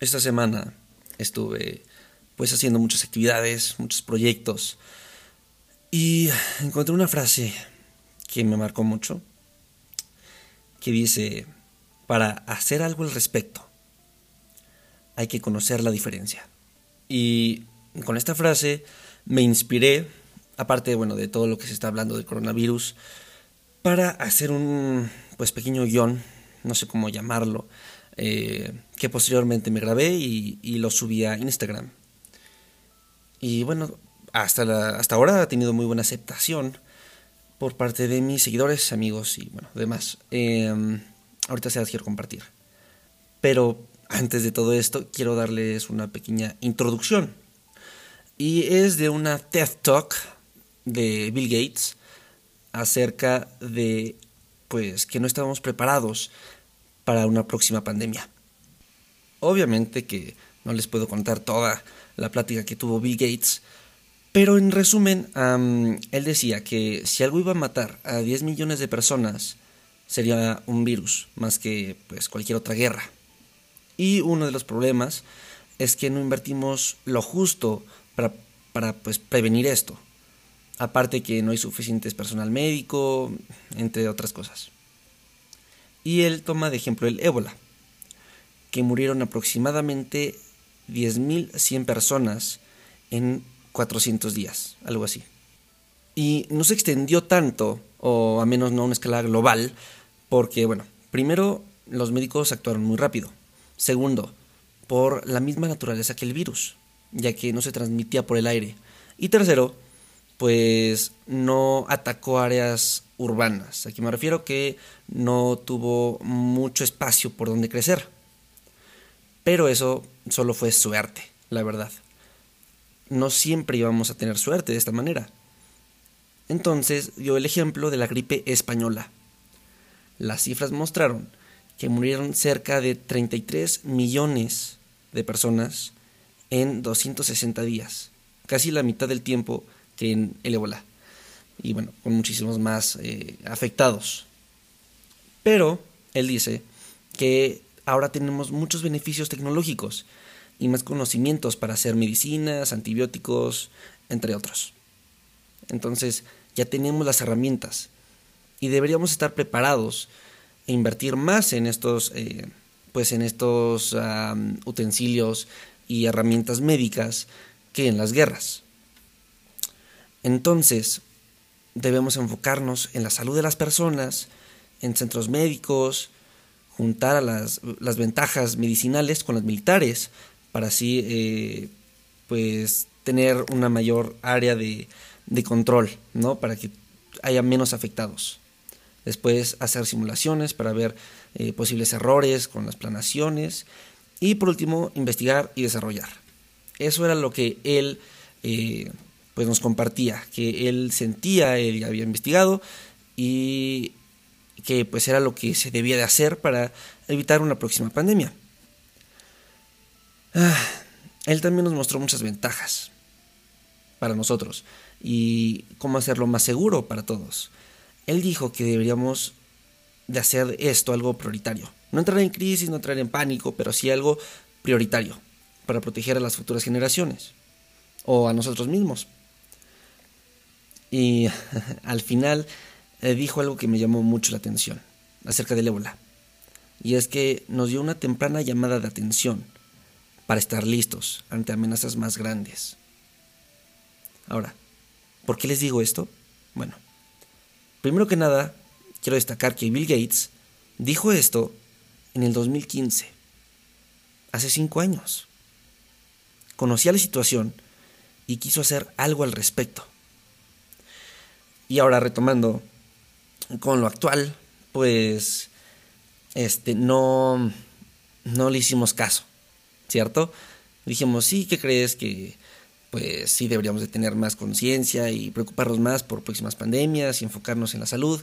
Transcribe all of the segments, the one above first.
Esta semana estuve pues haciendo muchas actividades, muchos proyectos y encontré una frase que me marcó mucho que dice, para hacer algo al respecto hay que conocer la diferencia. Y con esta frase me inspiré, aparte bueno, de todo lo que se está hablando del coronavirus, para hacer un pues pequeño guion, no sé cómo llamarlo, eh, que posteriormente me grabé y, lo subí a Instagram. Y bueno, hasta, hasta ahora ha tenido muy buena aceptación por parte de mis seguidores, amigos y bueno, demás. Em, ahorita se las quiero compartir. Pero antes de todo esto, quiero darles una pequeña introducción. Y es de una TED Talk de Bill Gates acerca de pues que no estábamos preparados para una próxima pandemia. Obviamente que no les puedo contar toda la plática que tuvo Bill Gates, pero en resumen, él decía que si algo iba a matar a 10 millones de personas, sería un virus, más que pues, cualquier otra guerra. Y uno de los problemas es que no invertimos lo justo para, para pues, prevenir esto. Aparte que no hay suficientes personal médico, entre otras cosas. Y él toma de ejemplo el ébola, que murieron aproximadamente 10.100 personas en 400 días, algo así. Y no se extendió tanto, o a menos no a una escala global, porque, bueno, primero, los médicos actuaron muy rápido. Segundo, por la misma naturaleza que el virus, ya que no se transmitía por el aire. Y tercero, pues no atacó áreas urbanas. Aquí me refiero que no tuvo mucho espacio por donde crecer. Pero eso solo fue suerte, la verdad. No siempre íbamos a tener suerte de esta manera. Entonces dio el ejemplo de la gripe española. Las cifras mostraron que murieron cerca de 33 millones de personas en 260 días, casi la mitad del tiempo que en el ébola y bueno, con muchísimos más eh, afectados. Pero él dice que ahora tenemos muchos beneficios tecnológicos y más conocimientos para hacer medicinas, antibióticos, entre otros. Entonces ya tenemos las herramientas y deberíamos estar preparados e invertir más en estos, eh, pues en estos utensilios y herramientas médicas que en las guerras. Entonces, debemos enfocarnos en la salud de las personas, en centros médicos, juntar a las, ventajas medicinales con las militares, para así eh, pues tener una mayor área de, control, ¿no? Para que haya menos afectados. Después hacer simulaciones para ver eh, posibles errores con las planaciones. Y por último, investigar y desarrollar. Eso era lo que él eh, pues nos compartía que él sentía, él había investigado y que pues era lo que se debía de hacer para evitar una próxima pandemia. Ah, él también nos mostró muchas ventajas para nosotros y cómo hacerlo más seguro para todos. Él dijo que deberíamos de hacer esto algo prioritario. No entrar en crisis, no entrar en pánico, pero sí algo prioritario para proteger a las futuras generaciones o a nosotros mismos. Y al final eh, dijo algo que me llamó mucho la atención acerca del ébola. Y es que nos dio una temprana llamada de atención para estar listos ante amenazas más grandes. Ahora, ¿por qué les digo esto? Bueno, primero que nada, quiero destacar que Bill Gates dijo esto en el 2015, hace cinco años. Conocía la situación y quiso hacer algo al respecto. Y ahora retomando con lo actual, pues este, no, no le hicimos caso, ¿cierto? Dijimos, sí, ¿qué crees? Que pues sí deberíamos de tener más conciencia y preocuparnos más por próximas pandemias y enfocarnos en la salud,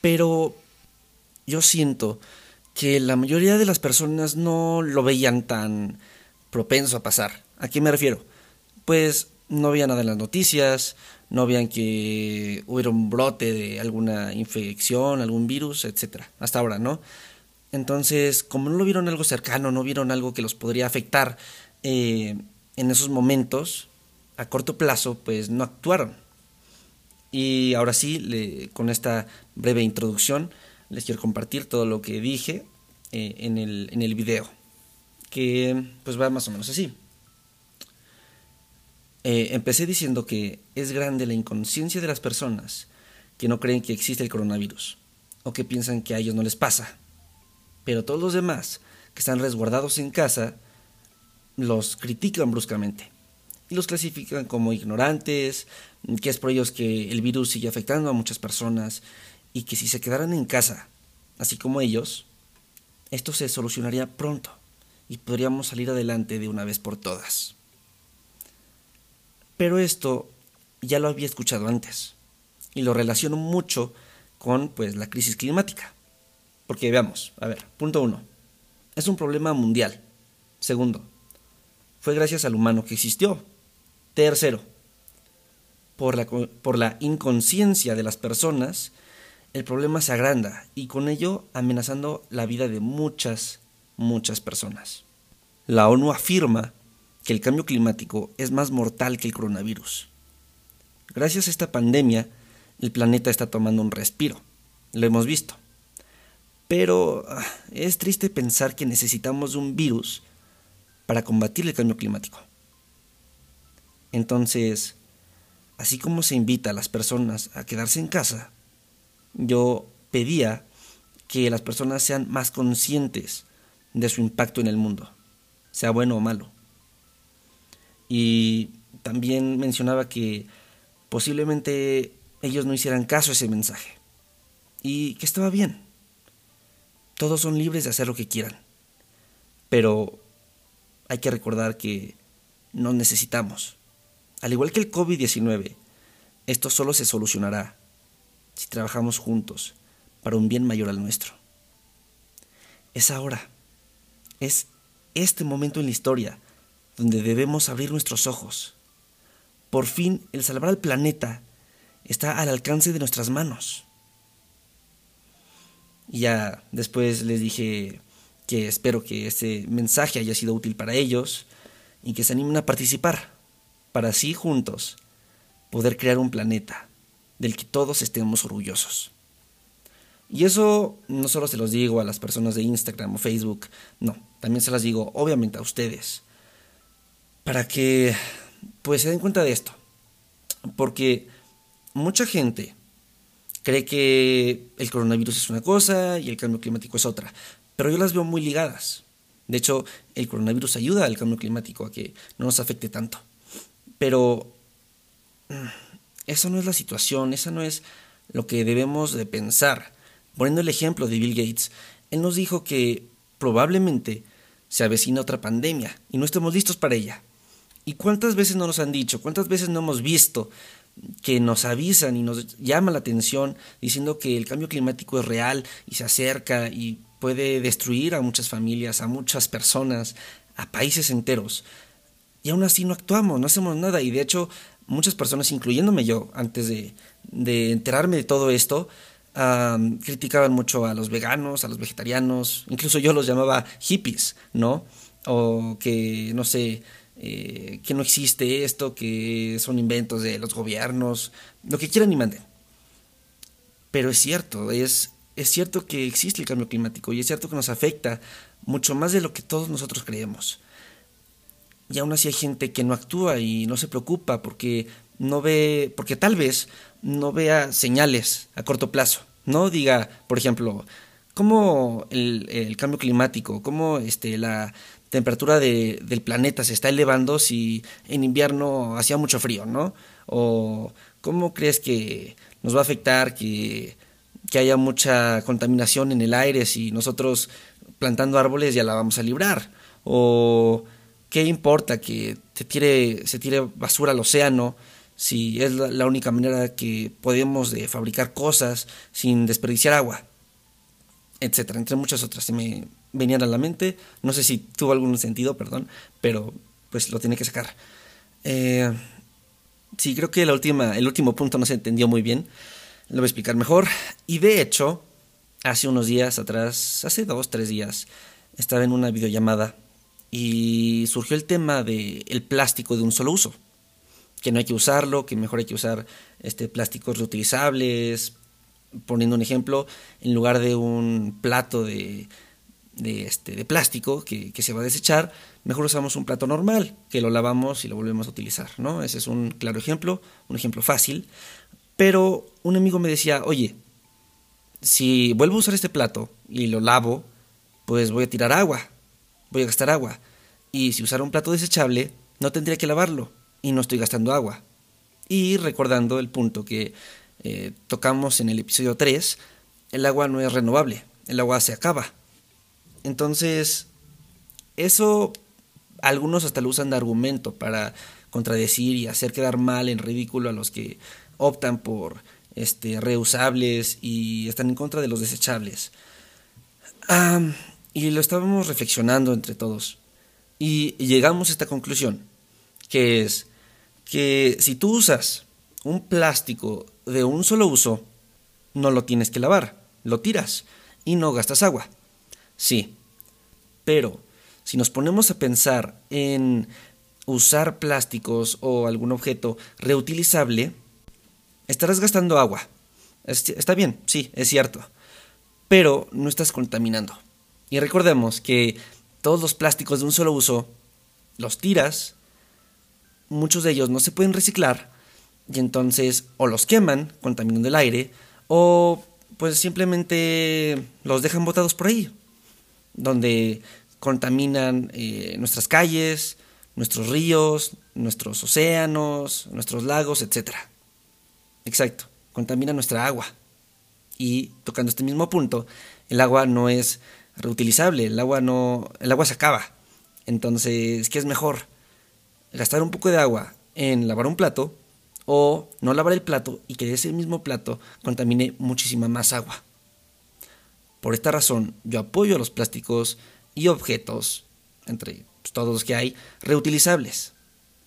pero yo siento que la mayoría de las personas no lo veían tan propenso a pasar. ¿A qué me refiero? Pues no veían nada en las noticias, no veían que hubiera un brote de alguna infección, algún virus, etcétera. Hasta ahora, ¿no? Entonces, como no lo vieron algo cercano, no vieron algo que los podría afectar eh, en esos momentos, a corto plazo, pues no actuaron. Y ahora sí, con esta breve introducción, les quiero compartir todo lo que dije eh, en, el, en el video, que pues va más o menos así. Eh, empecé diciendo que es grande la inconsciencia de las personas que no creen que existe el coronavirus o que piensan que a ellos no les pasa. Pero todos los demás que están resguardados en casa los critican bruscamente y los clasifican como ignorantes, que es por ellos que el virus sigue afectando a muchas personas y que si se quedaran en casa, así como ellos, esto se solucionaría pronto y podríamos salir adelante de una vez por todas. Pero esto ya lo había escuchado antes y lo relaciono mucho con pues la crisis climática. Porque veamos, a ver, punto uno, es un problema mundial. Segundo, fue gracias al humano que existió, Tercero, por la, por la inconsciencia de las personas, el problema se agranda y con ello amenazando la vida de muchas, muchas personas. La ONU afirma que el cambio climático es más mortal que el coronavirus. Gracias a esta pandemia, el planeta está tomando un respiro. Lo hemos visto. Pero ah, es triste pensar que necesitamos un virus para combatir el cambio climático. Entonces, así como se invita a las personas a quedarse en casa, yo pedía que las personas sean más conscientes de su impacto en el mundo, sea bueno o malo. Y también mencionaba que posiblemente ellos no hicieran caso a ese mensaje y que estaba bien. Todos son libres de hacer lo que quieran, pero hay que recordar que no necesitamos. Al igual que el COVID-19, esto solo se solucionará si trabajamos juntos para un bien mayor al nuestro. Es ahora, es este momento en la historia donde debemos abrir nuestros ojos. Por fin, el salvar al planeta está al alcance de nuestras manos. Y ya después les dije que espero que este mensaje haya sido útil para ellos y que se animen a participar para así juntos poder crear un planeta del que todos estemos orgullosos. Y eso no solo se los digo a las personas de Instagram o Facebook, no, también se las digo obviamente a ustedes, para que pues se den cuenta de esto, porque mucha gente cree que el coronavirus es una cosa y el cambio climático es otra, pero yo las veo muy ligadas. De hecho, el coronavirus ayuda al cambio climático a que no nos afecte tanto. Pero mm, eso no es la situación, esa no es lo que debemos de pensar. Poniendo el ejemplo de Bill Gates, él nos dijo que probablemente se avecina otra pandemia y no estemos listos para ella. ¿Y cuántas veces no nos han dicho, cuántas veces no hemos visto que nos avisan y nos llama la atención diciendo que el cambio climático es real y se acerca y puede destruir a muchas familias, a muchas personas, a países enteros? y aún así no actuamos, no hacemos nada. Y de hecho, muchas personas, incluyéndome yo, antes de, enterarme de todo esto, criticaban mucho a los veganos, a los vegetarianos, incluso yo los llamaba hippies, ¿no? O que, no sé, eh, que no existe esto, que son inventos de los gobiernos, lo que quieran y manden. Pero es cierto, es, es cierto que existe el cambio climático y es cierto que nos afecta mucho más de lo que todos nosotros creemos. Y aún así hay gente que no actúa y no se preocupa porque no ve, porque tal vez no vea señales a corto plazo. No diga, por ejemplo, cómo el, cambio climático, cómo este, la temperatura de, del planeta se está elevando si en invierno hacía mucho frío, ¿no? O cómo crees que nos va a afectar que que haya mucha contaminación en el aire si nosotros plantando árboles ya la vamos a librar. O qué importa que se tire, se tire basura al océano si es la, única manera que podemos de fabricar cosas sin desperdiciar agua, etcétera, entre muchas otras. Se me venían a la mente, no sé si tuvo algún sentido, perdón, pero pues lo tiene que sacar. Eh, sí, creo que la última, el último punto no se entendió muy bien, lo voy a explicar mejor. Y de hecho, hace unos días atrás, hace dos, tres días, estaba en una videollamada y surgió el tema del el plástico de un solo uso que no hay que usarlo, que mejor hay que usar este, plásticos reutilizables. Poniendo un ejemplo, en lugar de un plato de, de, este, de plástico que, que, se va a desechar, mejor usamos un plato normal, que lo lavamos y lo volvemos a utilizar. ¿no? Ese es un claro ejemplo, un ejemplo fácil. Pero un amigo me decía, oye, si vuelvo a usar este plato y lo lavo, pues voy a tirar agua, voy a gastar agua. Y si usara un plato desechable, no tendría que lavarlo y no estoy gastando agua. Y recordando el punto que eh, tocamos en el episodio 3, el agua no es renovable, el agua se acaba. Entonces, eso algunos hasta lo usan de argumento para contradecir y hacer quedar mal en ridículo a los que optan por este, reusables y están en contra de los desechables. y lo estábamos reflexionando entre todos. Y llegamos a esta conclusión, que es que si tú usas un plástico de un solo uso, no lo tienes que lavar, lo tiras y no gastas agua. Sí, pero si nos ponemos a pensar en usar plásticos o algún objeto reutilizable, estarás gastando agua. Está bien, sí, es cierto, pero no estás contaminando. Y recordemos que todos los plásticos de un solo uso los tiras muchos de ellos no se pueden reciclar y entonces o los queman contaminando el aire o pues simplemente los dejan botados por ahí, donde contaminan eh, nuestras calles, nuestros ríos, nuestros océanos, nuestros lagos, etc. Exacto, contaminan nuestra agua. Y tocando este mismo punto, el agua no es reutilizable, el agua no, el agua se acaba. Entonces, ¿qué es mejor? gastar un poco de agua en lavar un plato o no lavar el plato y que ese mismo plato contamine muchísima más agua. Por esta razón, yo apoyo a los plásticos y objetos, entre pues, todos los que hay, reutilizables.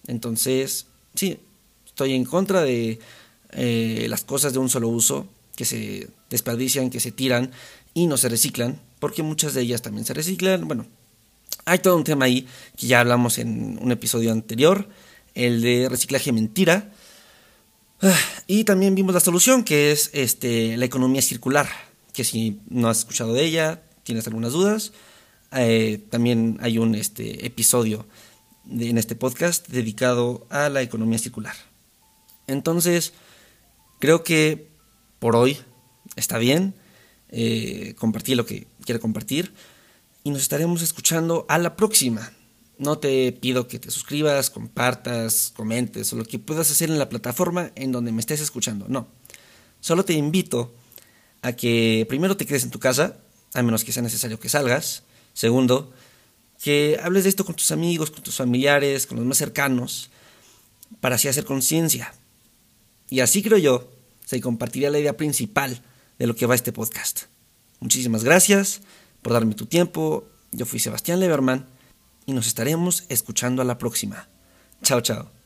Entonces, sí, estoy en contra de eh, las cosas de un solo uso, que se desperdician, que se tiran y no se reciclan, porque muchas de ellas también se reciclan. Bueno, hay todo un tema ahí que ya hablamos en un episodio anterior, el de reciclaje mentira. Ah, y también vimos la solución, que es este, la economía circular, que si no has escuchado de ella, tienes algunas dudas, eh, también hay un este, episodio en este podcast dedicado a la economía circular. Entonces, creo que por hoy está bien. Eh, lo que quiero compartir y nos estaremos escuchando a la próxima. No te pido que te suscribas, compartas, comentes o lo que puedas hacer en la plataforma en donde me estés escuchando. No. Solo te invito a que primero te quedes en tu casa, a menos que sea necesario que salgas. Segundo, que hables de esto con tus amigos, con tus familiares, con los más cercanos, para así hacer conciencia. Y así creo yo, se compartiría la idea principal de lo que va este podcast. Muchísimas gracias por darme tu tiempo. Yo fui Sebastián Leverman y nos estaremos escuchando a la próxima. Chao, chao.